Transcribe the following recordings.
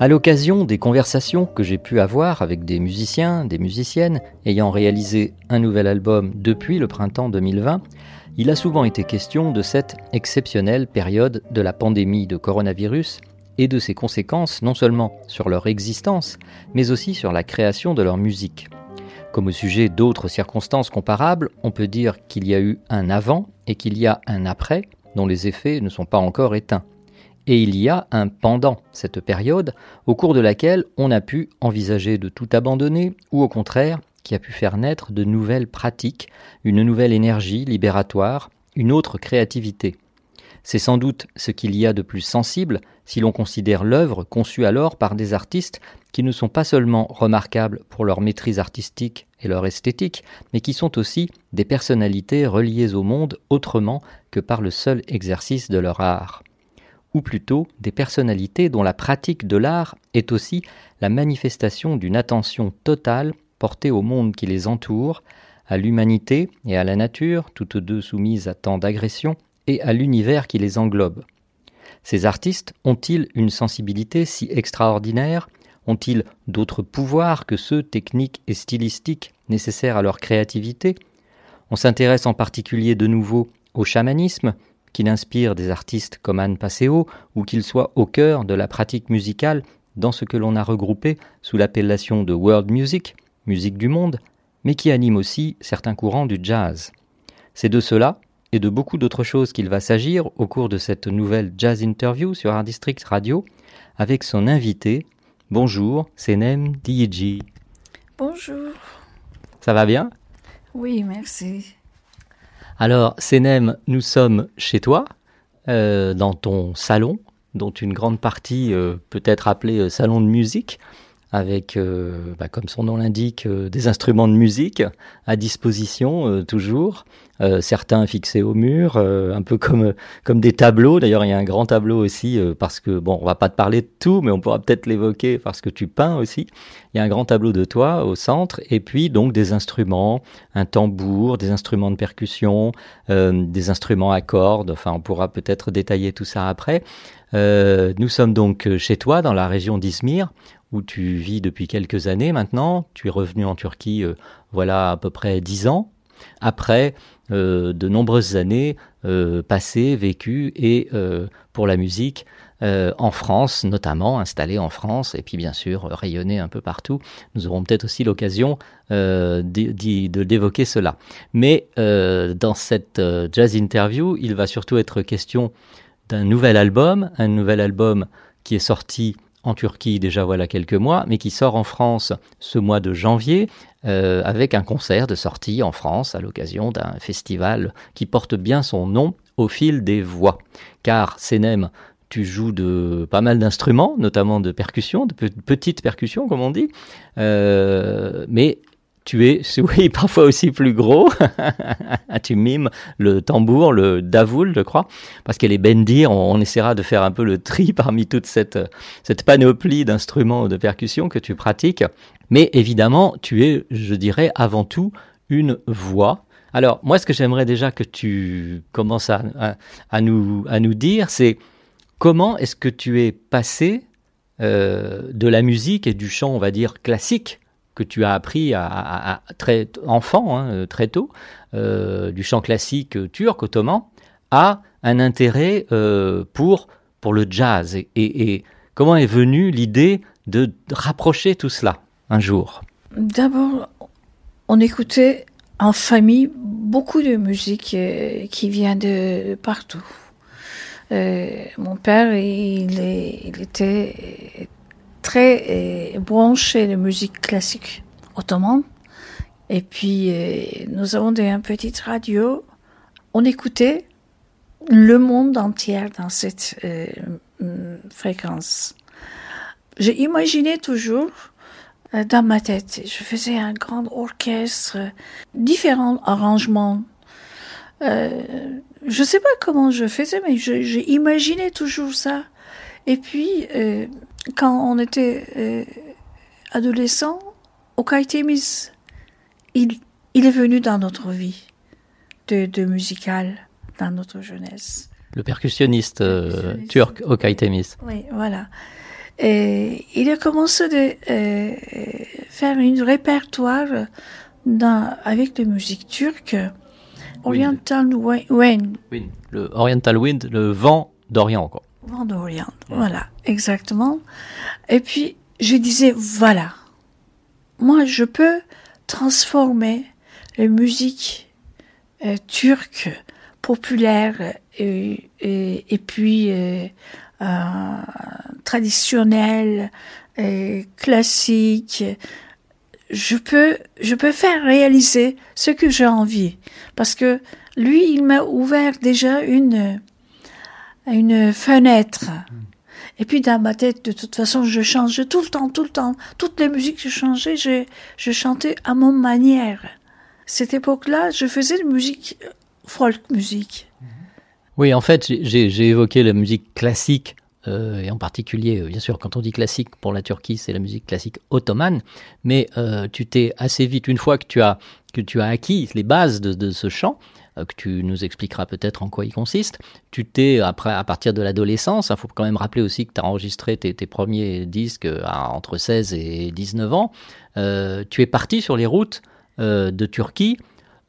À l'occasion des conversations que j'ai pu avoir avec des musiciens, des musiciennes ayant réalisé un nouvel album depuis le printemps 2020, il a souvent été question de cette exceptionnelle période de la pandémie de coronavirus et de ses conséquences non seulement sur leur existence, mais aussi sur la création de leur musique. Comme au sujet d'autres circonstances comparables, on peut dire qu'il y a eu un avant et qu'il y a un après, dont les effets ne sont pas encore éteints. Et il y a un pendant cette période, au cours de laquelle on a pu envisager de tout abandonner, ou au contraire, qui a pu faire naître de nouvelles pratiques, une nouvelle énergie libératoire, une autre créativité. C'est sans doute ce qu'il y a de plus sensible si l'on considère l'œuvre conçue alors par des artistes qui ne sont pas seulement remarquables pour leur maîtrise artistique et leur esthétique, mais qui sont aussi des personnalités reliées au monde autrement que par le seul exercice de leur art ou plutôt des personnalités dont la pratique de l'art est aussi la manifestation d'une attention totale portée au monde qui les entoure, à l'humanité et à la nature, toutes deux soumises à tant d'agressions, et à l'univers qui les englobe. Ces artistes ont-ils une sensibilité si extraordinaire? Ont-ils d'autres pouvoirs que ceux techniques et stylistiques nécessaires à leur créativité? On s'intéresse en particulier de nouveau au chamanisme, qu'il inspire des artistes comme Anne Passeo ou qu'il soit au cœur de la pratique musicale dans ce que l'on a regroupé sous l'appellation de world music, musique du monde, mais qui anime aussi certains courants du jazz. C'est de cela et de beaucoup d'autres choses qu'il va s'agir au cours de cette nouvelle jazz interview sur Art District Radio avec son invité. Bonjour, c'est Nem Diji. Bonjour. Ça va bien? Oui, merci. Alors, Senem, nous sommes chez toi, euh, dans ton salon, dont une grande partie euh, peut être appelée euh, salon de musique, avec, euh, bah, comme son nom l'indique, euh, des instruments de musique à disposition euh, toujours, euh, certains fixés au mur, euh, un peu comme, comme des tableaux. D'ailleurs, il y a un grand tableau aussi, euh, parce que, bon, on va pas te parler de tout, mais on pourra peut-être l'évoquer parce que tu peins aussi. Il y a un grand tableau de toi au centre, et puis donc des instruments, un tambour, des instruments de percussion, euh, des instruments à cordes, enfin, on pourra peut-être détailler tout ça après. Euh, nous sommes donc chez toi, dans la région d'Izmir, où tu vis depuis quelques années maintenant. Tu es revenu en Turquie, euh, voilà à peu près dix ans, après euh, de nombreuses années euh, passées, vécues, et pour la musique, en France notamment, installée en France, et puis bien sûr rayonnée un peu partout. Nous aurons peut-être aussi l'occasion de d'évoquer cela. Mais dans cette jazz interview, il va surtout être question d'un nouvel album, un nouvel album qui est sorti en Turquie déjà voilà quelques mois, mais qui sort en France ce mois de janvier euh, avec un concert de sortie en France à l'occasion d'un festival qui porte bien son nom au fil des voix. Car Senem, tu joues de pas mal d'instruments, notamment de percussions, de pe- petites percussions comme on dit, Euh, mais tu es, oui, parfois aussi plus gros. tu mimes le tambour, le davoul, je crois, parce qu'elle est bendir. On, on essaiera de faire un peu le tri parmi toute cette, cette panoplie d'instruments de percussion que tu pratiques. Mais évidemment, tu es, je dirais, avant tout une voix. Alors, moi, ce que j'aimerais déjà que tu commences à nous, à nous dire, c'est comment est-ce que tu es passé euh, de la musique et du chant, on va dire, classique que tu as appris à, très enfant, hein, euh, très tôt, euh, du chant classique euh, turc, ottoman, à un intérêt pour, pour le jazz. Et, comment est venue l'idée de rapprocher tout cela un jour? D'abord, on écoutait en famille beaucoup de musique qui vient de partout. Mon père, il, il était très branché de musique classique ottomane Et puis, euh, nous avons des, une petite radio. On écoutait le monde entier dans cette euh, mm, fréquence. J'ai imaginé toujours euh, dans ma tête, je faisais un grand orchestre, différents arrangements. Je sais pas comment je faisais, mais j'ai imaginé toujours ça. Et puis, quand on était euh, adolescent, Okaitémis, il, il est venu dans notre vie de, de musical, dans notre jeunesse. Le percussionniste euh, turc Okay Temiz. Oui, voilà. Et il a commencé de euh, faire un répertoire dans, avec des musiques turques, Oriental Oui, le Oriental Wind, le vent d'Orient. Quoi. Voilà, exactement. Et puis, je disais, voilà, moi, je peux transformer les musiques euh, turques populaires et, et, et puis euh, euh, traditionnelles, et classiques. Je peux, je peux faire réaliser ce que j'ai envie. Parce que lui, il m'a ouvert déjà une, une fenêtre. Et puis dans ma tête, de toute façon, je changeais tout le temps, tout le temps. Toutes les musiques que je changeais, je, je chantais à mon manière. Cette époque-là, je faisais de musique, euh, folk musique. Oui, en fait, j'ai- évoqué la musique classique, euh, et en particulier, euh, bien sûr, quand on dit classique pour la Turquie, c'est la musique classique ottomane, mais tu t'es assez vite, une fois que tu as, que tu as acquis les bases de, ce chant, que tu nous expliqueras peut-être en quoi il consiste, tu t'es, après, à partir de l'adolescence, il faut quand même rappeler aussi que tu as enregistré tes, premiers disques euh, entre 16 et 19 ans, euh, tu es parti sur les routes euh, de Turquie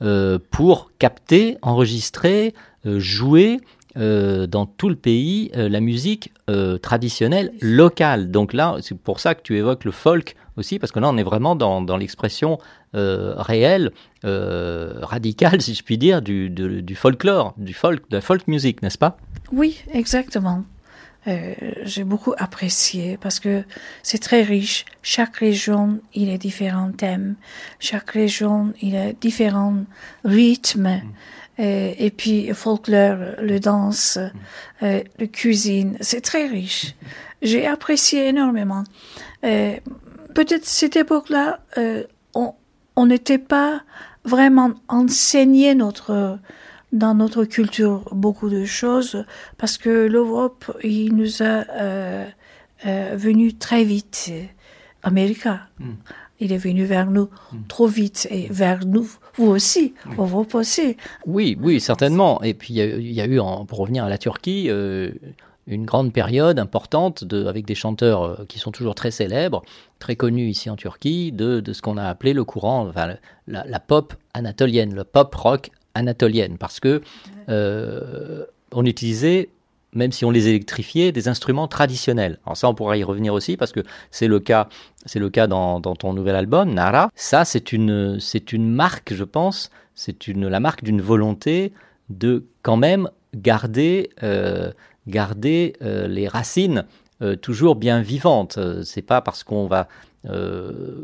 euh, pour capter, enregistrer, euh, jouer euh, dans tout le pays euh, la musique euh, traditionnelle locale. Donc là, c'est pour ça que tu évoques le folk aussi, parce que là, on est vraiment dans, dans l'expression euh, réelle, euh, radicale, si je puis dire, du, de- du folklore, du folk, de la folk music, n'est-ce pas? Oui, exactement. Euh, j'ai beaucoup apprécié parce que c'est très riche. Chaque région, il a différents thèmes. Chaque région, il a différents rythmes. Euh, et puis, le folklore, le danse, euh, la cuisine, c'est très riche. J'ai apprécié énormément. Euh, Peut-être cette époque-là, on on n'était pas vraiment enseigné notre dans notre culture beaucoup de choses parce que l'Europe il nous a euh, euh, venu très vite. Amérique il est venu vers nous trop vite et vers nous vous aussi Europe aussi. Oui, oui, certainement. Et puis il y a, il y a eu, en- pour revenir à la Turquie, euh, une grande période importante de, avec des chanteurs euh, qui sont toujours très célèbres, très connus ici en Turquie, de, de ce qu'on a appelé le courant, enfin, la, pop anatolienne, le pop rock anatolienne, parce que euh, on utilisait même si on les électrifiait, des instruments traditionnels. Alors ça, on pourra y revenir aussi parce que c'est le cas, c'est le cas dans, dans ton nouvel album, Nara. Ça, c'est une, c'est une marque, je pense, c'est une, la marque d'une volonté de quand même garder, euh, garder euh, les racines euh, toujours bien vivantes. Euh, C'est pas parce qu'on va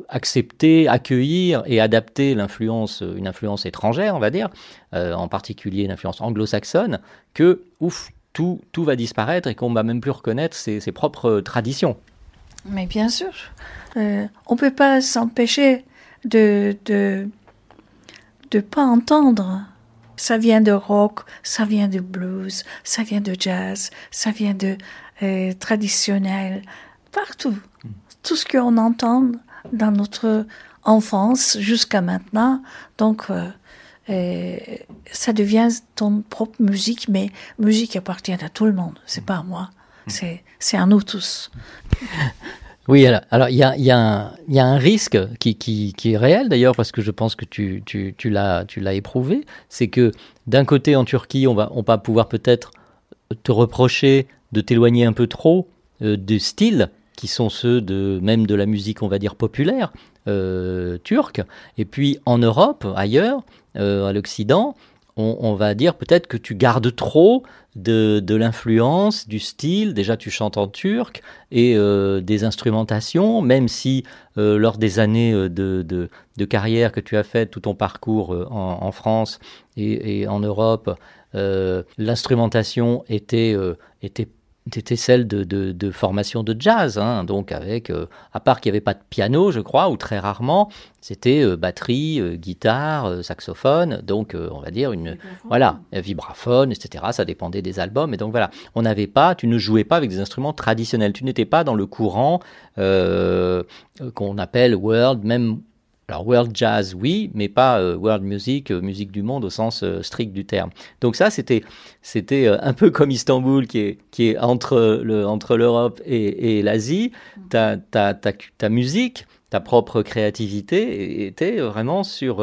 accepter, accueillir et adapter une influence étrangère, on va dire, en particulier une influence anglo-saxonne, que ouf, tout, tout va disparaître et qu'on va même plus reconnaître ses, ses propres traditions. mais bien sûr euh, on peut pas s'empêcher de de de pas entendre ça vient de rock, ça vient de blues, ça vient de jazz, ça vient de euh, traditionnel, partout. Tout ce qu'on entend dans notre enfance jusqu'à maintenant, donc euh, euh, ça devient ton propre musique, mais musique appartient à tout le monde, c'est pas à moi, c'est c'est à nous tous. Oui, alors il y a, un- risque qui, est réel d'ailleurs, parce que je pense que tu, l'as éprouvé, c'est que d'un côté en Turquie, on va, on pouvoir peut-être te reprocher de t'éloigner un peu trop euh, des styles qui sont ceux de même de la musique, on va dire, populaire euh, turque. Et puis en Europe, ailleurs, euh, à l'Occident, on, va dire peut-être que tu gardes trop de, de l'influence, du style. Déjà, tu chantes en turc et euh, des instrumentations, même si euh, lors des années euh, de, de, carrière que tu as fait, tout ton parcours en, France et, en Europe, l'instrumentation était, était c'était celle de, de, de formation de jazz, hein, donc avec, euh, à part qu'il n'y avait pas de piano, je crois, ou très rarement, c'était euh, batterie, euh, guitare, saxophone, donc on va dire une, voilà, vibraphone, etc. Ça dépendait des albums, et donc voilà, on n'avait pas, tu ne jouais pas avec des instruments traditionnels, tu n'étais pas dans le courant qu'on appelle world, même alors world jazz, oui, mais pas euh, world music, euh, musique du monde au sens euh, strict du terme. Donc ça, c'était c'était un peu comme Istanbul qui est qui est entre le entre l'Europe et, et l'Asie. Ta, ta ta ta musique, ta propre créativité était vraiment sur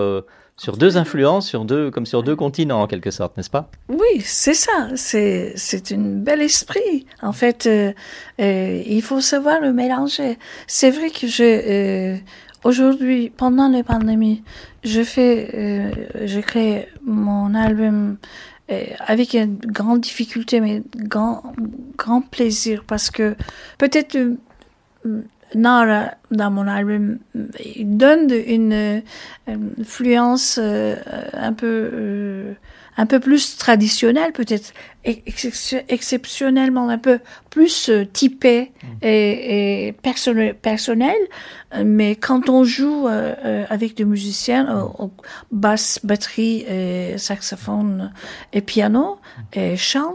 sur deux influences, sur deux comme sur deux continents en quelque sorte, n'est-ce pas? Oui, c'est ça. C'est c'est un bel esprit. En fait, euh, il faut savoir le mélanger. C'est vrai que je euh, aujourd'hui, pendant la pandémie, je fais, euh, je crée mon album euh, avec une grande difficulté, mais grand grand plaisir parce que peut-être euh, Nara dans mon album il donne une influence euh, un peu un peu plus traditionnelle peut-être ex- exceptionnellement un peu plus euh, typée et, et personnel personnel. Mais quand on joue euh, euh, avec des musiciens euh, au- basse batterie et saxophone et piano et chant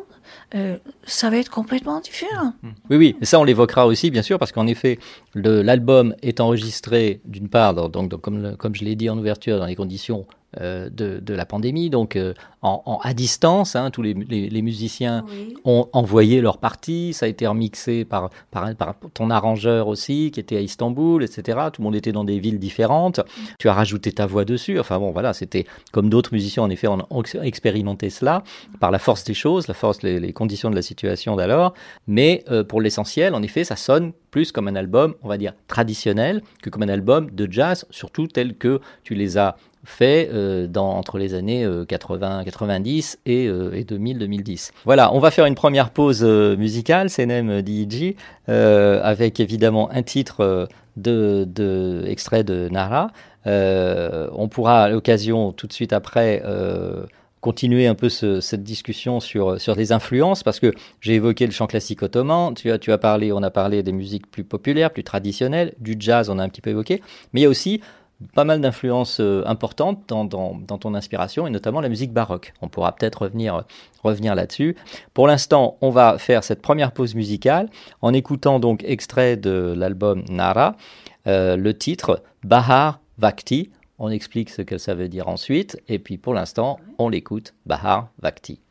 euh, ça va être complètement différent. Oui, oui, et ça on l'évoquera aussi, bien sûr, parce qu'en effet, l'album est enregistré d'une part, donc, donc, comme, le- comme je l'ai dit en ouverture, dans les conditions euh, de, de la pandémie, donc euh, en, en- à distance, hein, tous les, les- les musiciens ont envoyé leur partie, ça a été remixé par, par, par ton arrangeur aussi, qui était à Istanbul, etc. Tout le monde était dans des villes différentes, tu as rajouté ta voix dessus, enfin bon, voilà, c'était comme d'autres musiciens, en effet, on ont ex- expérimenté cela par la force des choses, la force, les, les conditions de la situation d'alors, mais euh, pour l'essentiel, en effet, ça sonne plus comme un album, on va dire, traditionnel que comme un album de jazz, surtout tel que tu les as fait euh, dans, entre les années euh, 80, 90 et, euh, et 2000, 2010. Voilà, on va faire une première pause euh, musicale, CNM DIG, euh, avec évidemment un titre de, de extrait de Nara. On pourra à l'occasion tout de suite après continuer un peu ce- cette discussion sur, sur les influences, parce que j'ai évoqué le chant classique ottoman, tu as, tu as parlé, on a parlé des musiques plus populaires, plus traditionnelles, du jazz, on a un petit peu évoqué, mais il y a aussi pas mal d'influences euh, importantes dans, dans, dans ton inspiration, et notamment la musique baroque. On pourra peut-être revenir, revenir là-dessus. Pour l'instant, on va faire cette première pause musicale en écoutant donc extrait de l'album Nara, euh, le titre Bahar Vakti. On explique ce que ça veut dire ensuite, et puis pour l'instant, on l'écoute, Bahar Vakti.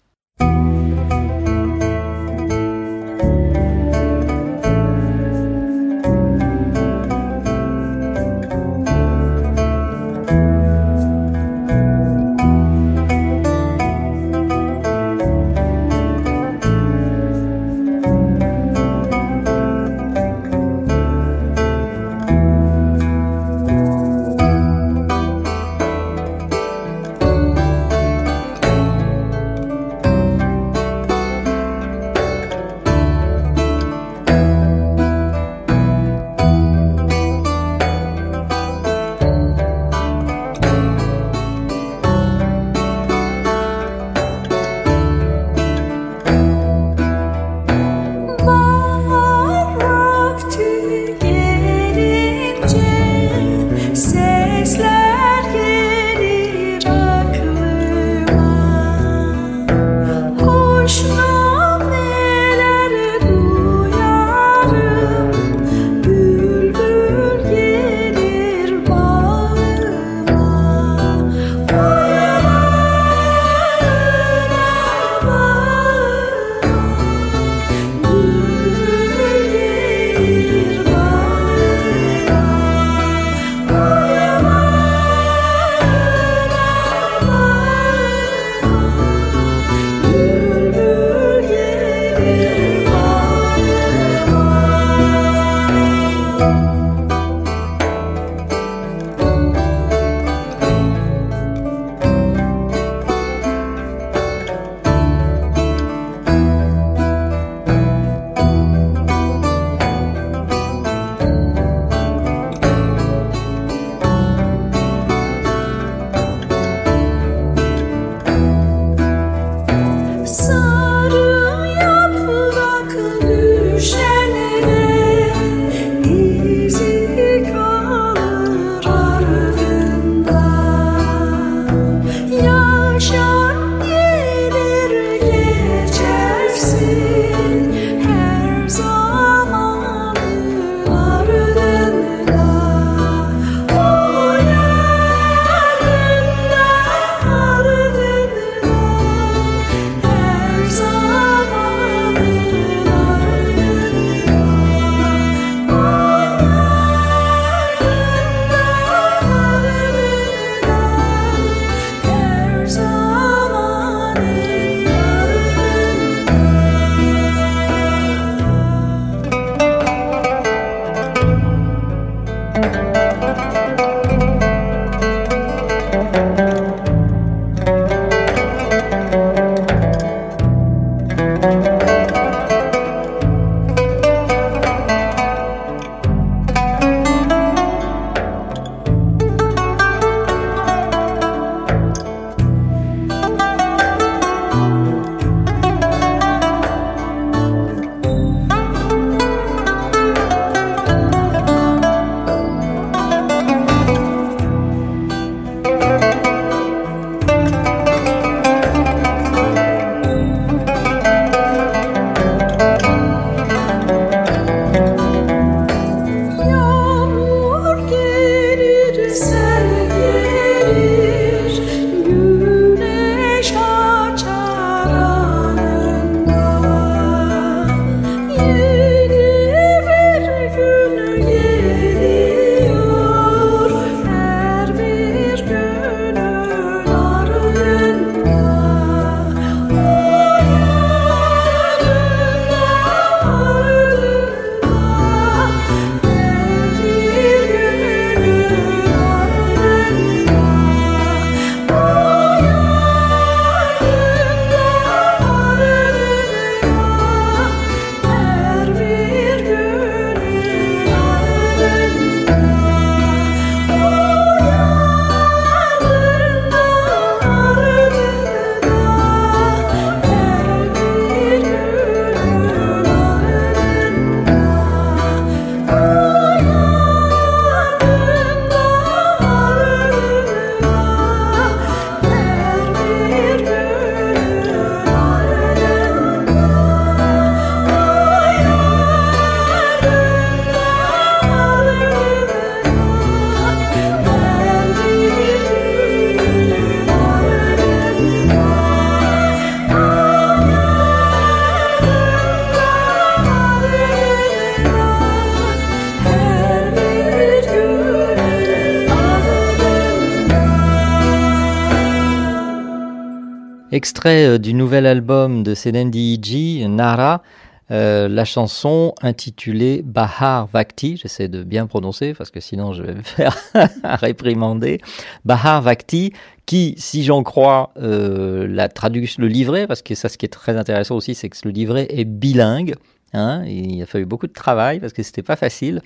Extrait euh, du nouvel album de Senendi Iji, Nara, euh, la chanson intitulée Bahar Vakti, j'essaie de bien prononcer parce que sinon je vais me faire réprimander, Bahar Vakti, qui, si j'en crois euh, la traduction, le livret, parce que ça ce qui est très intéressant aussi, c'est que le livret est bilingue, Hein, il a fallu beaucoup de travail parce que c'était pas facile.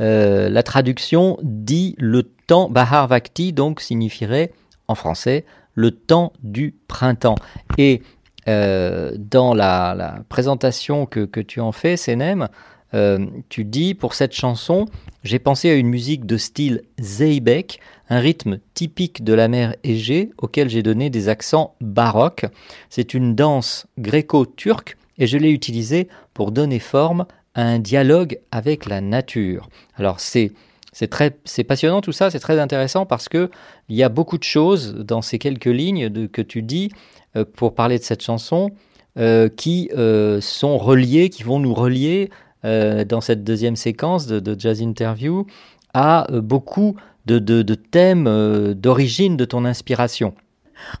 La traduction dit le temps, Bahar Vakti donc signifierait en français le temps du printemps. Et euh, dans la, présentation que, tu en fais, Senem, euh, tu dis pour cette chanson, j'ai pensé à une musique de style Zeybek, un rythme typique de la mer Égée auquel j'ai donné des accents baroques. C'est une danse gréco-turque et je l'ai utilisé pour donner forme à un dialogue avec la nature. Alors c'est c'est très c'est passionnant tout ça, c'est très intéressant parce que il y a beaucoup de choses dans ces quelques lignes de, que tu dis euh, pour parler de cette chanson euh, qui euh, sont reliées, qui vont nous relier dans cette deuxième séquence de, de jazz interview à beaucoup de, de, thèmes d'origine de ton inspiration.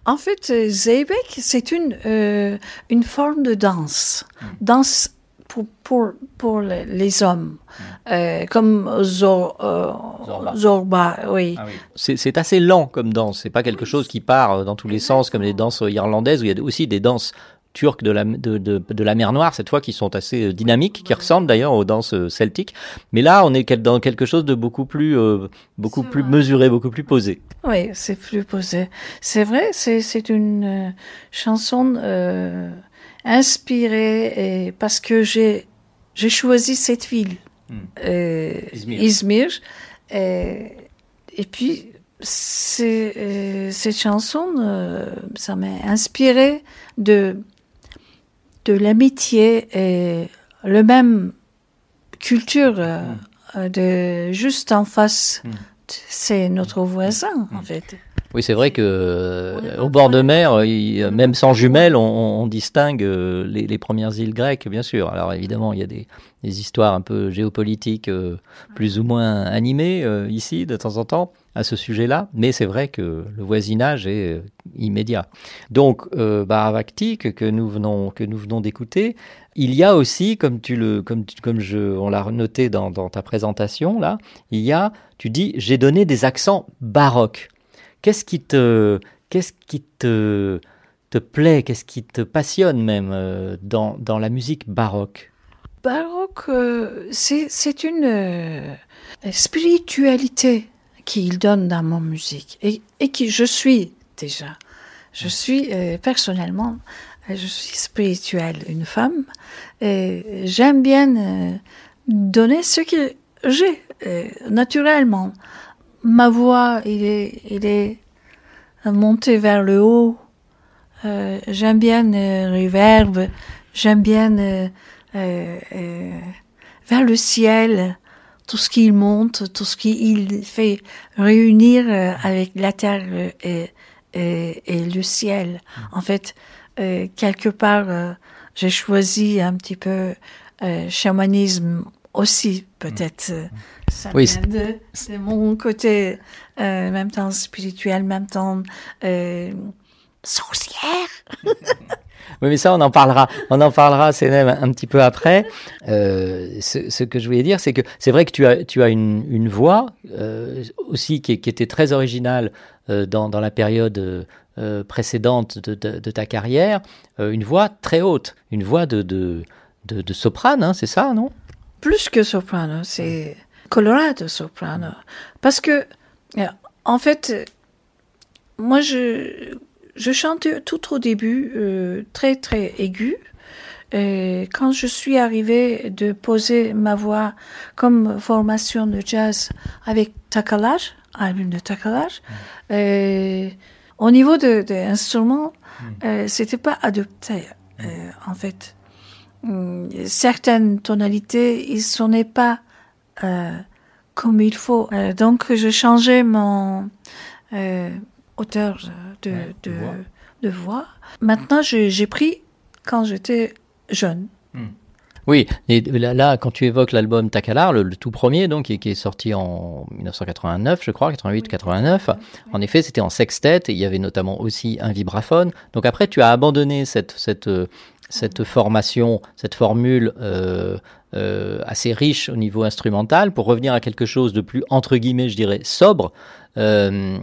En fait, Zeybek, c'est une, une forme de danse. Danse pour, pour, pour les, les hommes. Euh, comme Zor, euh, Zorba. Zorba, oui. Ah C'est c'est assez lent comme danse, c'est pas quelque chose qui part euh, dans tous les sens comme les danses irlandaises où il y a aussi des danses turques de la, de, de, de la mer Noire cette fois qui sont assez dynamiques, qui ressemblent d'ailleurs aux danses celtiques. Mais là, on est dans quelque chose de beaucoup plus, euh, beaucoup plus vrai. mesuré, beaucoup plus posé. Oui, c'est plus posé. C'est vrai, c'est c'est une euh, chanson euh, inspirée et parce que j'ai j'ai choisi cette ville, Hmm. euh, Izmir. Izmir, et, et puis euh, cette chanson, euh, ça m'a inspiré de de l'amitié et le même culture euh, euh, de juste en face. Hmm. C'est notre voisin, en fait. Oui, c'est vrai que euh, au bord de mer, euh, il- même sans jumelles, on, on distingue euh, les, les premières îles grecques, bien sûr. Alors évidemment, il y a des, des histoires un peu géopolitiques euh, plus ou moins animées euh, ici de temps en temps à ce sujet-là, mais c'est vrai que le voisinage est euh, immédiat. Donc, euh, Bharavakti que, que nous venons que nous venons d'écouter, il y a aussi, comme tu le comme tu- comme je on l'a noté dans, dans ta présentation là, il y a, tu dis, j'ai donné des accents baroques. Qu'est-ce qui te, qu'est-ce qui te, te plaît, qu'est-ce qui te passionne même euh, dans, dans la musique baroque? Baroque, euh, c'est c'est une euh, spiritualité qu'il donne dans mon musique et, et qui je suis déjà. Je suis euh, personnellement, je suis spirituelle, une femme, et j'aime bien euh, donner ce que j'ai euh, naturellement. Ma voix, il est, il est monté vers le haut. Euh, j'aime bien le reverb, j'aime bien euh, euh, euh, vers le ciel, tout ce qu'il monte, tout ce qu'il fait réunir euh, avec la terre euh, et, et, le ciel. En fait, euh, quelque part, euh, j'ai choisi un petit peu euh, chamanisme aussi, peut-être. Ça Oui, de, de mon côté, euh, même temps spirituel, même temps euh, sorcière. Oui, mais ça, on en parlera. On en parlera, c'est même un petit peu après. Euh, ce, ce que je voulais dire, c'est que c'est vrai que tu as, tu as une, une voix euh, aussi qui, qui était très originale dans, dans la période précédente de, de, de ta carrière. Une voix très haute, une voix de, de, de, de soprane, hein, c'est ça, non? Plus que soprano, c'est colorado soprano. Parce que, euh, en fait, moi, je, je chantais tout au début euh, très, très aigu. Et quand je suis arrivée de poser ma voix comme formation de jazz avec takalage, album de takalage, euh, au niveau de, de instruments, euh, c'était pas adopté, euh, en fait. Certaines tonalités, ils sonnaient pas comme il faut. Euh, donc, je changeais mon euh, hauteur de, Ouais, de de, voix. de voix. Maintenant, j'ai pris quand j'étais jeune. Hmm. Oui, et là, là, quand tu évoques l'album Takalar, le, le tout premier, donc, qui, qui est sorti en 1989, je crois, 88-89, en effet, c'était en sextet, et il y avait notamment aussi un vibraphone. Donc après, tu as abandonné cette, cette, euh, cette formation, cette formule euh, euh, assez riche au niveau instrumental, pour revenir à quelque chose de plus, entre guillemets, je dirais, sobre, euh,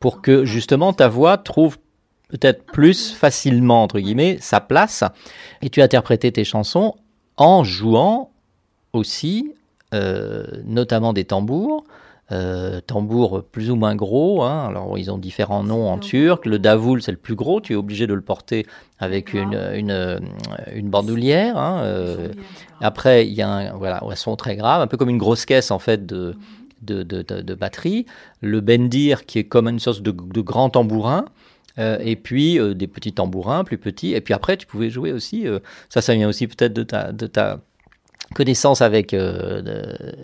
pour que justement ta voix trouve peut-être plus facilement, entre guillemets, sa place. Et tu as interprété tes chansons en jouant aussi, notamment des tambours. Euh, tambours plus ou moins gros, hein. alors ils ont différents noms en turc. Le davoul, c'est le plus gros, tu es obligé de le porter avec une, une, une bandoulière. Hein. Euh, après, il y a un, voilà, un son très grave, un peu comme une grosse caisse en fait de, de, de, de- de batterie. Le bendir, qui est comme une sorte de, de grand tambourin. Euh, et puis des petits tambourins plus petits. Et puis après, tu pouvais jouer aussi. ça, ça vient aussi peut-être de ta, de ta connaissance avec euh,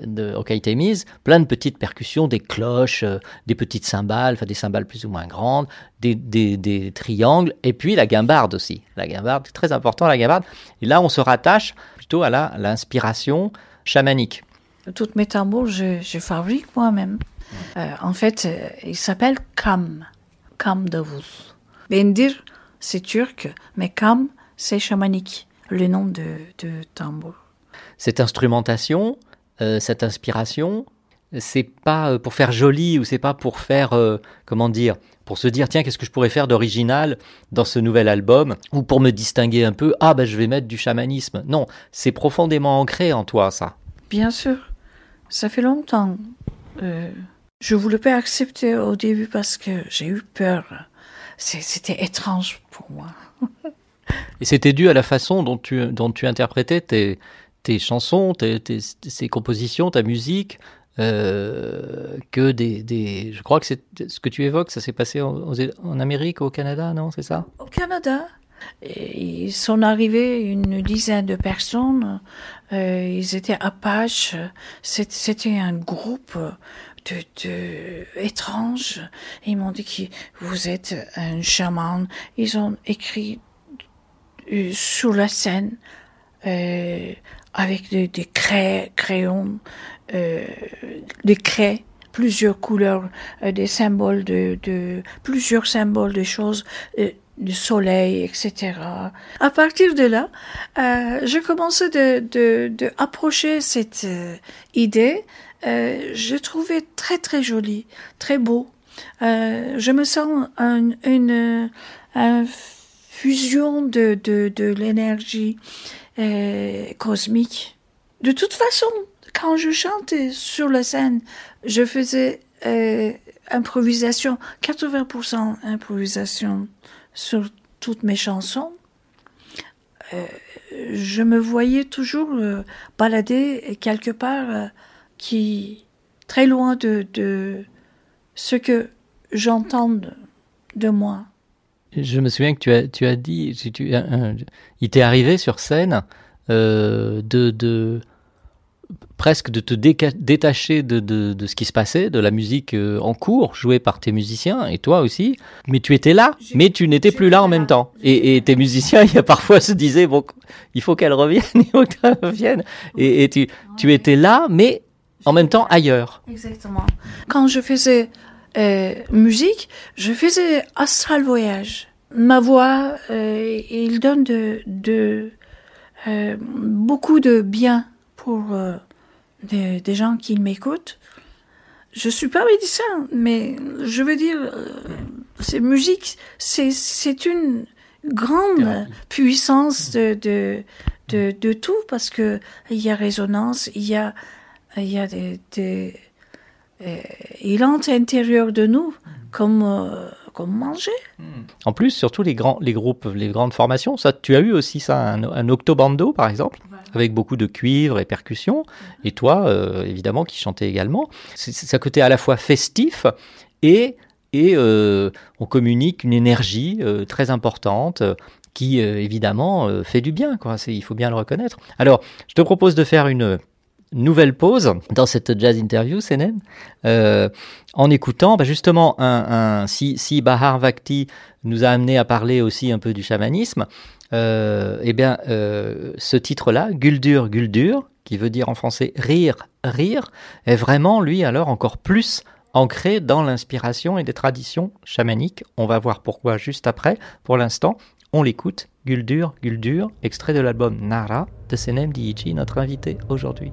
de, de Temis, plein de petites percussions, des cloches, euh, des petites cymbales, enfin des cymbales plus ou moins grandes, des, des, des triangles, et puis la guimbarde aussi. La guimbarde, très important la guimbarde. Et là, on se rattache plutôt à l'inspiration chamanique. Toutes mes tambours, je, je fabrique moi-même. Euh, en fait, euh, il s'appelle Kam. Kam Davuz. Bendir, c'est turc, mais Kam, c'est chamanique, le nom de, de tambour. Cette instrumentation, euh, cette inspiration, c'est pas euh, pour faire joli ou c'est pas pour faire, euh, comment dire, pour se dire tiens qu'est-ce que je pourrais faire d'original dans ce nouvel album ou pour me distinguer un peu ah ben je vais mettre du chamanisme. Non, c'est profondément ancré en toi ça. Bien sûr, ça fait longtemps. Euh, je voulais pas accepter au début parce que j'ai eu peur. C'était étrange pour moi. Et c'était dû à la façon dont tu, dont tu interprétais tes, tes chansons, tes, tes, ces compositions, ta musique, euh, que des, des... Je crois que c'est ce que tu évoques, ça s'est passé en, en Amérique, au Canada, non C'est ça? Au Canada, ils sont arrivés une dizaine de personnes. Euh, ils étaient Apaches. C'est- C'était un groupe de, de étranges. Ils m'ont dit que vous êtes un chaman. Ils ont écrit euh, sur la scène avec des, des craies, crayons, euh, des craies, plusieurs couleurs, euh, des symboles de, de plusieurs symboles de choses, euh, du soleil, etc. À partir de là, euh, je commençais de, de, de approcher cette euh, idée. Euh, je trouvais très très joli, très beau. Je me sens un, une, un fusion de, de, de l'énergie euh, cosmique. De toute façon, quand je chantais sur la scène, je faisais euh, improvisation, 80% improvisation sur toutes mes chansons. Euh, je me voyais toujours euh, balader quelque part qui très loin de, de ce que j'entends de moi. Je me souviens que tu as, tu as dit, tu, un- un- il t'est arrivé sur scène euh, de, de presque de te détacher de, de, de ce qui se passait, de la musique euh, en cours, jouée par tes musiciens, et toi aussi. Mais tu étais là, mais tu n'étais plus là en même temps. Et, et tes musiciens, il y a parfois se disaient, bon, il faut qu'elle revienne, il faut qu'elle revienne. Et, et tu, tu étais là, mais en même temps ailleurs. Exactement. Quand je faisais euh, musique, je faisais astral voyage. Ma voix, euh, il donne de, de euh, beaucoup de bien pour euh, des, des gens qui m'écoutent. Je suis pas médecin, mais je veux dire, euh, c'est musique, c'est c'est une grande puissance de, de de de tout parce que il y a résonance, il y a il y a des, des il entre à l'intérieur de nous comme euh, comme manger. En plus, surtout les grands, les groupes, les grandes formations, ça, tu as eu aussi ça, un, un octobando par exemple, avec beaucoup de cuivre et percussions, et toi, euh, évidemment, qui chantais également. C'est un côté à la fois festif et et euh, on communique une énergie euh, très importante euh, qui euh, évidemment euh, fait du bien, quoi. Il faut bien le reconnaître. Alors, je te propose de faire une nouvelle pause dans cette jazz interview, Senem, euh, en écoutant bah, justement un, si, si Bahar Vakti nous a amené à parler aussi un peu du chamanisme, Euh, eh bien, euh, ce titre-là, Guldur, Guldur, qui veut dire en français rire, rire, est vraiment, lui, alors encore plus ancré dans l'inspiration et des traditions chamaniques. On va voir pourquoi juste après. Pour l'instant, on l'écoute. Guldur, Guldur, extrait de l'album Nara de Senem Diichi, notre invité aujourd'hui.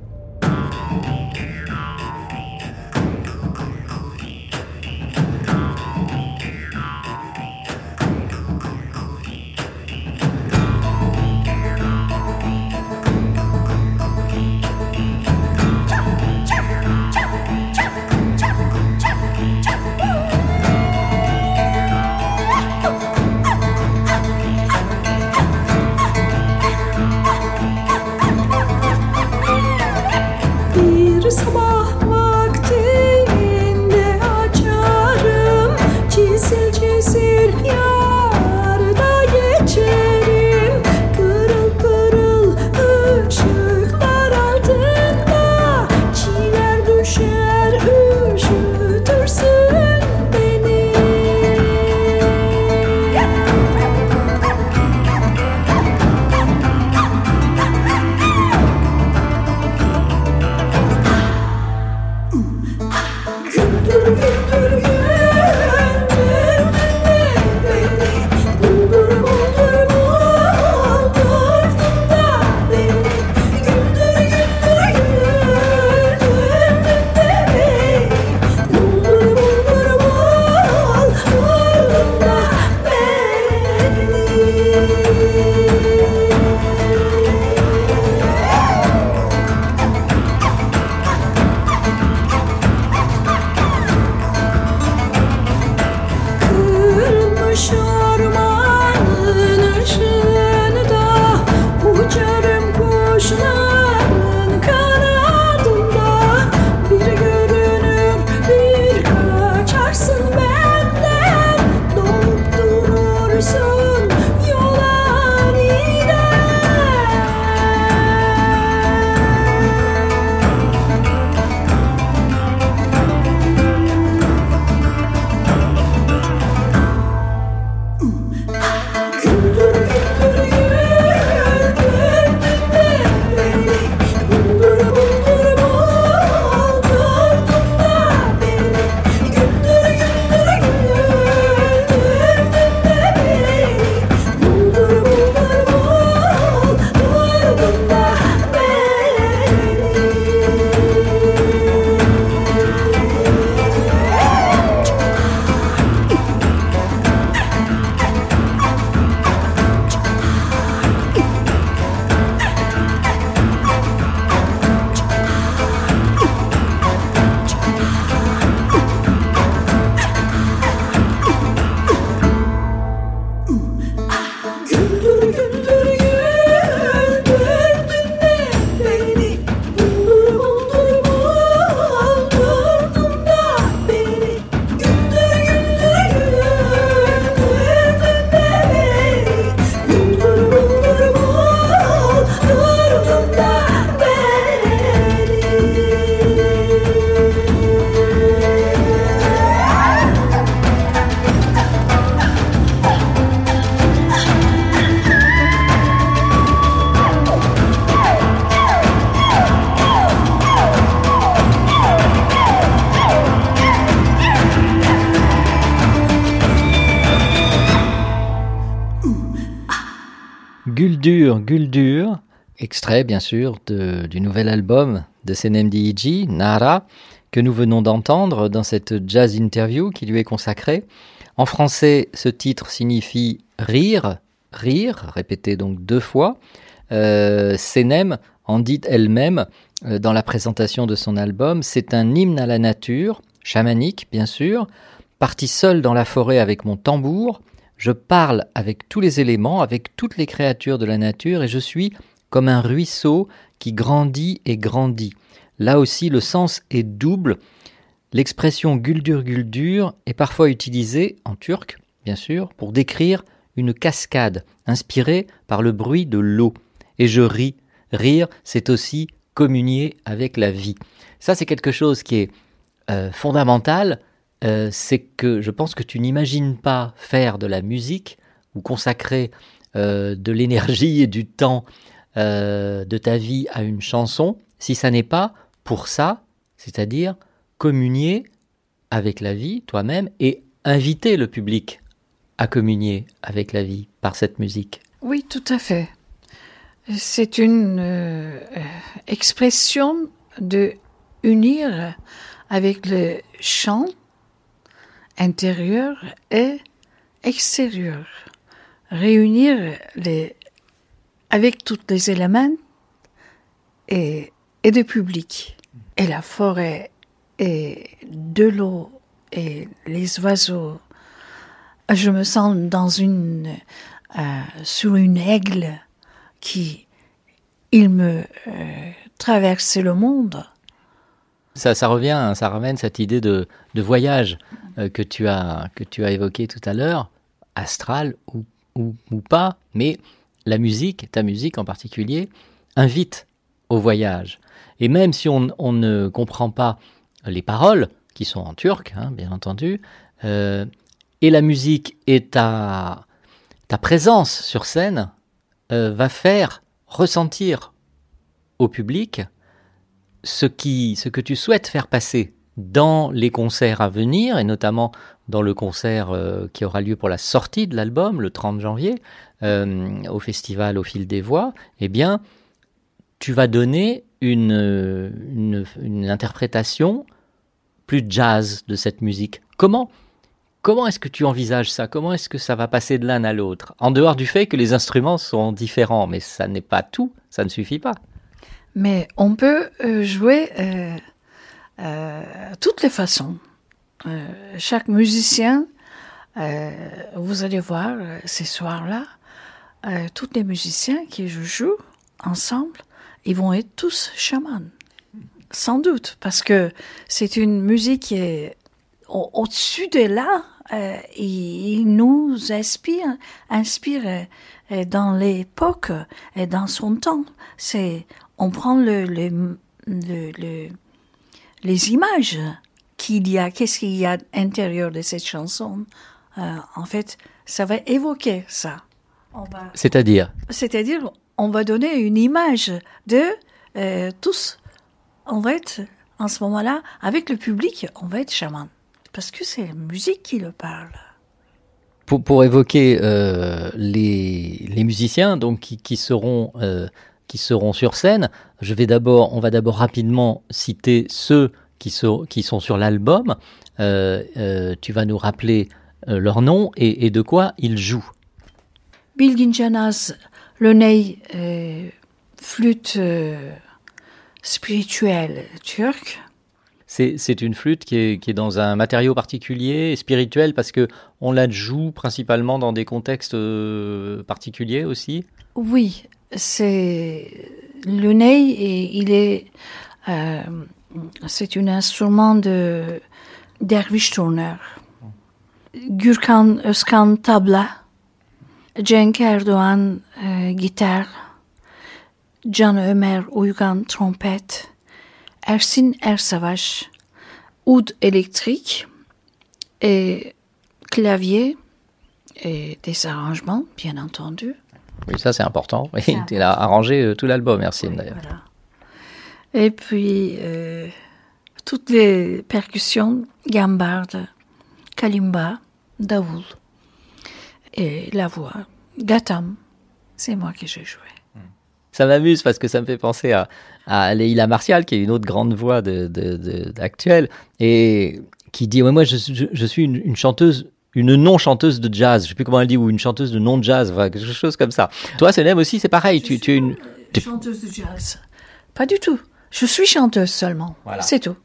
Guldur, extrait bien sûr du nouvel album de Senem Diiji, Nara, que nous venons d'entendre dans cette jazz interview qui lui est consacrée. En français, ce titre signifie rire, rire, répété donc deux fois. Euh, Senem en dit elle-même euh, dans la présentation de son album, c'est un hymne à la nature, chamanique bien sûr, parti seul dans la forêt avec mon tambour, je parle avec tous les éléments, avec toutes les créatures de la nature, et je suis comme un ruisseau qui grandit et grandit. Là aussi, le sens est double. L'expression guldur guldur est parfois utilisée, en turc bien sûr, pour décrire une cascade inspirée par le bruit de l'eau. Et je ris. Rire, c'est aussi communier avec la vie. Ça, c'est quelque chose qui est euh, fondamental. Euh, c'est que je pense que tu n'imagines pas faire de la musique ou consacrer euh, de l'énergie et du temps euh, de ta vie à une chanson si ça n'est pas pour ça, c'est-à-dire communier avec la vie toi-même et inviter le public à communier avec la vie par cette musique Oui, tout à fait. C'est une euh, expression de unir avec le chant intérieur et extérieur. Réunir les, avec tous les éléments et, et le public. Et la forêt, et de l'eau, et les oiseaux. Je me sens dans une, euh, sur une aigle qui, il me euh, traverse le monde. Ça, ça revient, ça ramène cette idée de, de voyage que, tu as, que tu as évoqué tout à l'heure, astral ou, ou, ou pas, mais la musique, ta musique en particulier, invite au voyage. Et même si on, on ne comprend pas les paroles, qui sont en turc, hein, bien entendu, euh, et la musique et ta, ta présence sur scène euh, va faire ressentir au public ce, qui, ce que tu souhaites faire passer dans les concerts à venir, et notamment dans le concert euh, qui aura lieu pour la sortie de l'album le 30 janvier, euh, au festival Au fil des voix, eh bien, tu vas donner une, une, interprétation plus jazz de cette musique. Comment Comment est-ce que tu envisages ça? Comment est-ce que ça va passer de l'un à l'autre? En dehors du fait que les instruments sont différents, mais ça n'est pas tout, ça ne suffit pas. Mais on peut euh, jouer euh, toutes les façons. Euh, chaque musicien, euh, vous allez voir ces soirs-là, tous les musiciens qui je joue ensemble, ils vont être tous chamans. Sans doute, parce que c'est une musique qui est au- au-dessus de là, euh, il, nous inspire, inspire euh, dans l'époque et dans son temps. C'est, on prend le, le, le- les images qu'il y a, qu'est-ce qu'il y a à l'intérieur de cette chanson. Euh, en fait, ça va évoquer ça. Va, C'est-à-dire? C'est-à-dire, on va donner une image de euh, tous. On va être, en ce moment-là, avec le public, on va être chaman. Parce que c'est la musique qui le parle. pour, pour évoquer euh, les, les musiciens donc qui, qui seront euh, qui seront sur scène, je vais d'abord, on va d'abord rapidement citer ceux qui sont qui sont sur l'album. Euh, euh, tu vas nous rappeler euh, leur nom et, et de quoi ils jouent. Ney euh, flûte spirituelle turque. C'est c'est une flûte qui est, qui est dans un matériau particulier, spirituel, parce que on la joue principalement dans des contextes particuliers aussi. Oui, c'est le ney et il est euh, c'est un instrument de derviş turner. Gürkan Özkan tabla, Cenk Erdoğan e, gitar, Can Ömer Uygan trompette, Ersin Ersavaş oud électrique et clavier et des arrangements, bien entendu. Oui, ça c'est important. Oui, tu as arrangé euh, tout l'album, merci d'ailleurs. Voilà. Et puis, euh, toutes les percussions, gambarde, kalimba, davul, et la voix, gatam, c'est moi qui j'ai joué. Ça m'amuse parce que ça me fait penser à, à Leïla Martial, qui est une autre grande voix de, de, de- actuelle, et qui dit ouais, Moi, je, je, je suis une, une chanteuse, une non-chanteuse de jazz. Je sais plus comment elle dit, ou une chanteuse de non-jazz, enfin, quelque chose comme ça. Toi, Senem aussi, c'est pareil. Tu, tu es une. Chanteuse de jazz. Pas du tout. Je suis chanteuse seulement. Voilà. C'est tout.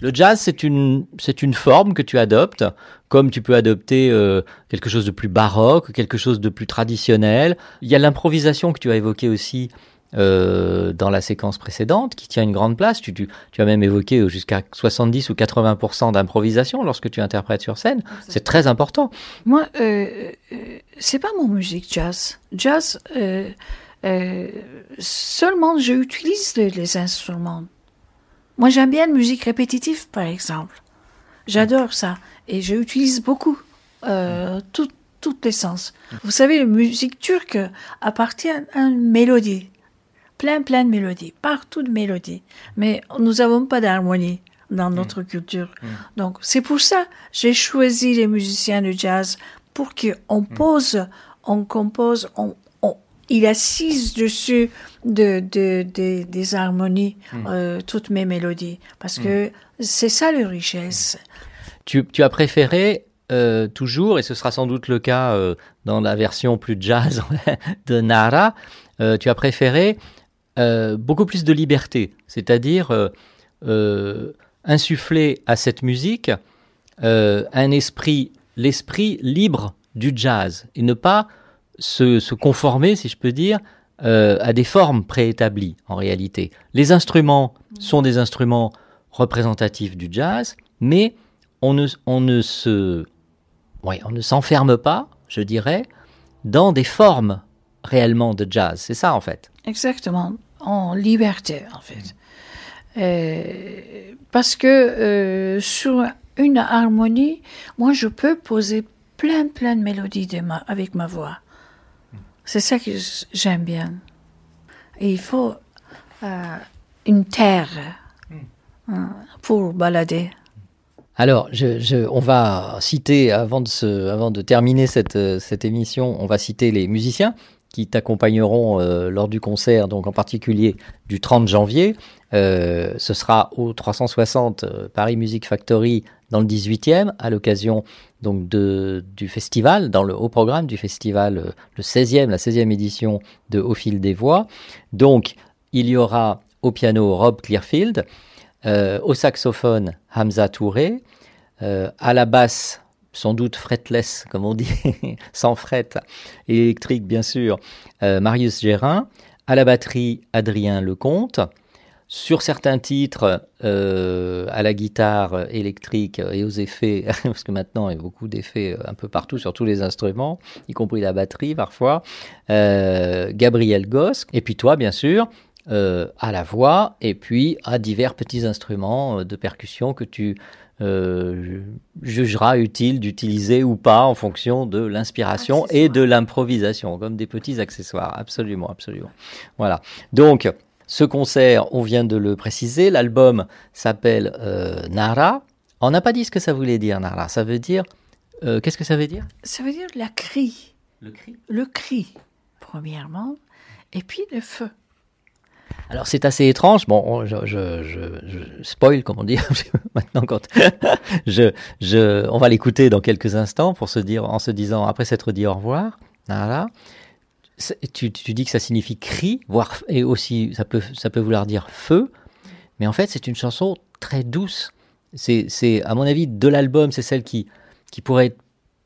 Le jazz, c'est une, c'est une forme que tu adoptes, comme tu peux adopter euh, quelque chose de plus baroque, quelque chose de plus traditionnel. Il y a l'improvisation que tu as évoquée aussi euh, dans la séquence précédente, qui tient une grande place. Tu, tu, tu as même évoqué jusqu'à 70 ou 80% d'improvisation lorsque tu interprètes sur scène. C'est très important. Moi, euh, euh, c'est pas mon musique jazz. Jazz, euh, seulement j'utilise les, les instruments. Moi, j'aime bien la musique répétitive, par exemple. J'adore ça. Et j'utilise beaucoup euh, tout- tous les sens. Vous savez, la musique turque appartient à une mélodie. Plein, plein de mélodies. Partout de mélodies. Mais nous n'avons pas d'harmonie dans notre culture. Donc, c'est pour ça que j'ai choisi les musiciens de jazz pour qu'on pose, on compose, on, on- il assise dessus de, de, de- des harmonies, euh, toutes mes mélodies. Parce que c'est ça la richesse. Tu, tu as préféré euh, toujours, et ce sera sans doute le cas euh, dans la version plus jazz de Nara, euh, tu as préféré euh, beaucoup plus de liberté, c'est-à-dire euh, euh, insuffler à cette musique un esprit, l'esprit libre du jazz, et ne pas se, conformer, si je peux dire, à des formes préétablies en réalité. Les instruments sont des instruments représentatifs du jazz, mais on ne, se, on ne s'enferme pas, je dirais, dans des formes réellement de jazz. C'est ça en fait. Exactement, en liberté en fait. Euh, parce que euh, sur une harmonie, moi je peux poser plein plein de mélodies de ma- avec ma voix. C'est ça que j'aime bien. Et il faut euh, une terre hein, pour balader. Alors, je, je- on va citer, avant de, se- avant de terminer cette, cette émission, on va citer les musiciens qui t'accompagneront euh, lors du concert, donc en particulier du 30 janvier. Euh, ce sera au 360 euh, Paris Music Factory dans le 18e, à l'occasion donc de, du festival, dans le haut programme du festival, le 16e, la 16e édition de Au fil des voix. Donc, il y aura au piano Rob Clearfield, au saxophone Hamza Touré, à la basse, sans doute fretless, comme on dit, sans fret, et électrique bien sûr, euh, Marius Gérin, à la batterie Adrien Lecomte, sur certains titres, euh, à la guitare électrique et aux effets, parce que maintenant il y a beaucoup d'effets un peu partout sur tous les instruments, y compris la batterie parfois, euh, Gabriel Gosse, et puis toi bien sûr, euh, à la voix, et puis à divers petits instruments euh, de percussion que tu euh, jugeras utile d'utiliser ou pas en fonction de l'inspiration et de l'improvisation, comme des petits accessoires, absolument, absolument. Voilà. Donc, ce concert, on vient de le préciser, l'album s'appelle euh, Nara. On n'a pas dit ce que ça voulait dire, Nara. Ça veut dire. euh, Qu'est-ce que ça veut dire? Ça veut dire la cri. Le cri? Le cri, premièrement, et puis le feu. Alors c'est assez étrange. Bon, on- je, je, je, spoil, comme on dit maintenant. Quand je, on va l'écouter dans quelques instants pour se dire, en se disant après s'être dit au revoir. Voilà. Tu, tu dis que ça signifie cri, voire et aussi ça peut, ça peut vouloir dire feu. Mais en fait, c'est une chanson très douce. C'est, c'est à mon avis de l'album, c'est celle qui, qui pourrait être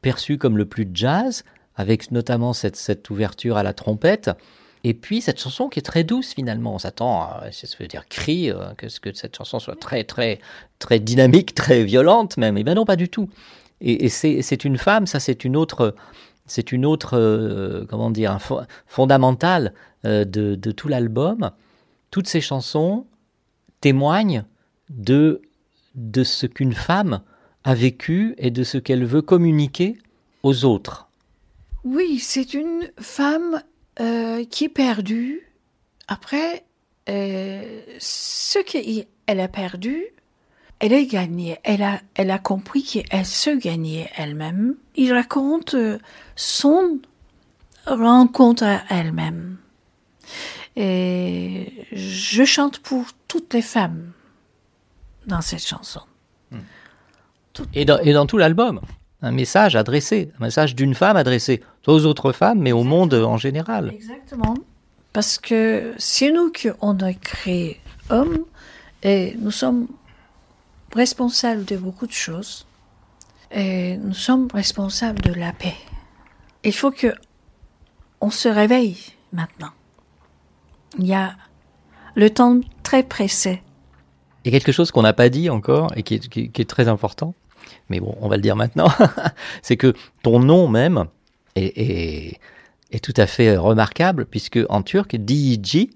perçue comme le plus jazz, avec notamment cette, cette ouverture à la trompette. Et puis cette chanson qui est très douce finalement. On s'attend ça veut dire cri, euh, que, ce- que cette chanson soit très très très dynamique, très violente même. Et bien non, pas du tout. Et, c'est une femme, ça c'est une autre, c'est une autre, euh, comment dire, fo- fondamental euh, de, tout l'album. Toutes ces chansons témoignent de ce qu'une femme a vécu et de ce qu'elle veut communiquer aux autres. Oui, c'est une femme euh, qui est perdue. Après, euh, ce qu'elle a perdu, elle a gagné. Elle a, elle a compris qu'elle se gagnait elle-même. Il raconte euh, son rencontre à elle-même. Et je chante pour toutes les femmes dans cette chanson. Et dans, et dans tout l'album, un message adressé, un message d'une femme adressé aux autres femmes, mais au monde en général. Exactement. Parce que c'est nous qu'on a créé homme et nous sommes responsables de beaucoup de choses. Et nous sommes responsables de la paix. Il faut que on se réveille maintenant. Il y a le temps très pressé. Et quelque chose qu'on n'a pas dit encore et qui est, qui- qui est très important, mais bon, on va le dire maintenant, c'est que ton nom même est, est- est tout à fait remarquable, puisque en turc, DJ,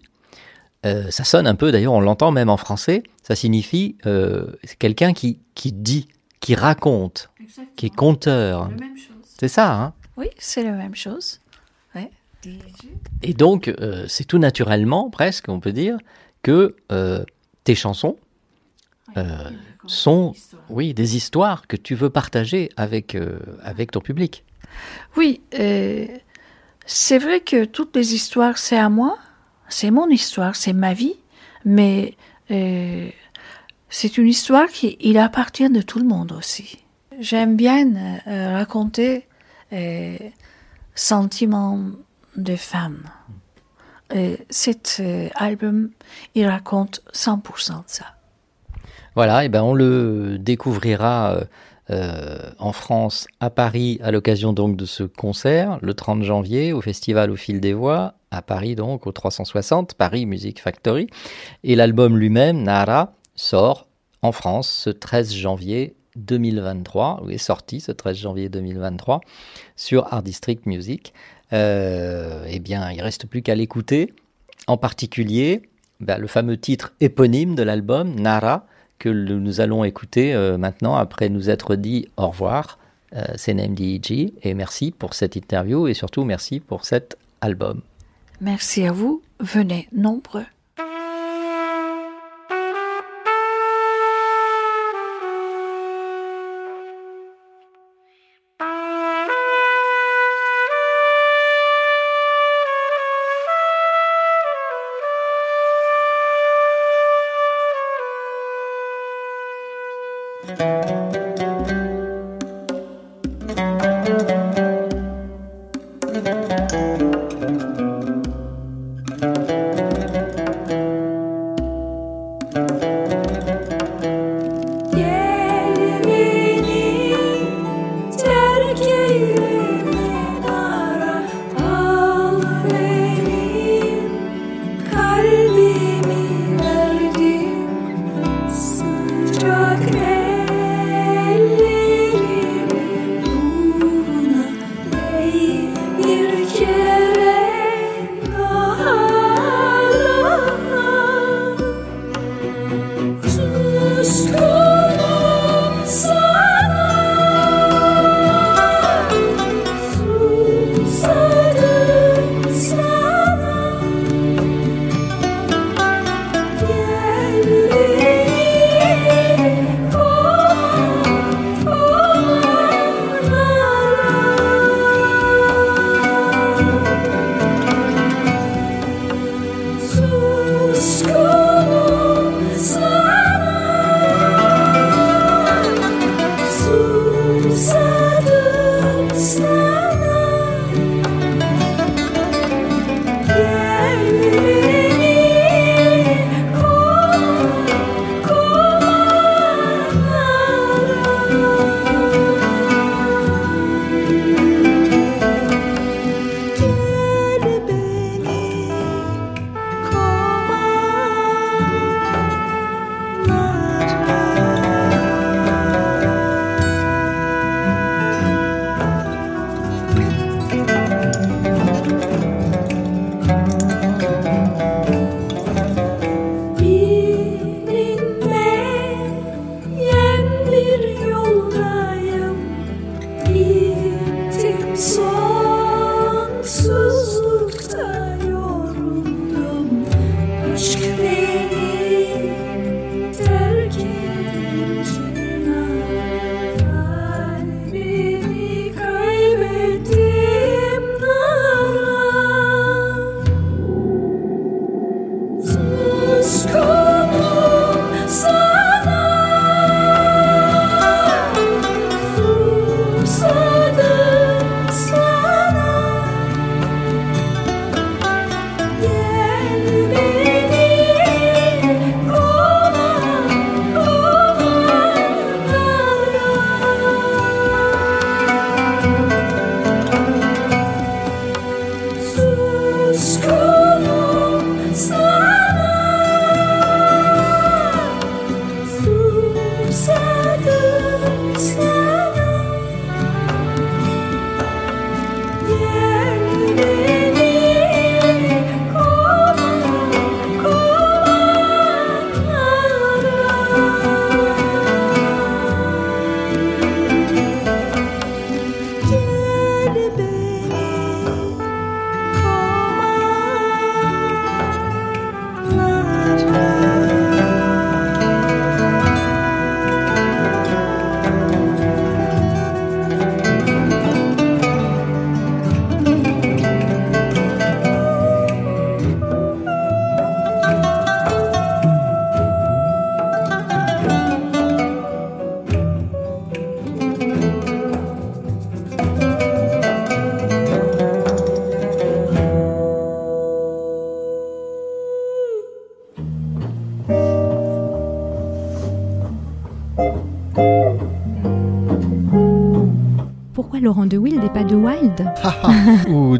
euh, ça sonne un peu, d'ailleurs on l'entend même en français, ça signifie euh, c'est quelqu'un qui, qui dit, qui raconte, qui est conteur. même chose. C'est ça, hein? Oui, c'est la même chose. Ouais. Et donc, euh, c'est tout naturellement, presque, on peut dire, que euh, tes chansons euh, sont, oui, des histoires que tu veux partager avec, euh, avec ton public. Oui, euh, c'est vrai que toutes les histoires, c'est à moi, c'est mon histoire, c'est ma vie, mais euh, c'est une histoire qui il appartient de tout le monde aussi. J'aime bien euh, raconter euh, sentiments de femmes. Cet euh, album, il raconte 100% de ça. Voilà, et ben on le découvrira euh, euh, en France, à Paris, à l'occasion donc de ce concert, le 30 janvier, au festival Au fil des voix, à Paris donc, au 360, Paris Music Factory. Et l'album lui-même, Nara, sort en France ce 13 janvier 2023, ou est sorti ce 13 janvier 2023 sur Art District Music. Euh, eh bien, il reste plus qu'à l'écouter, en particulier bah, le fameux titre éponyme de l'album, Nara, que nous allons écouter euh, maintenant après nous être dit au revoir. Euh, C'est NMDEG et merci pour cette interview et surtout merci pour cet album. Merci à vous, venez nombreux.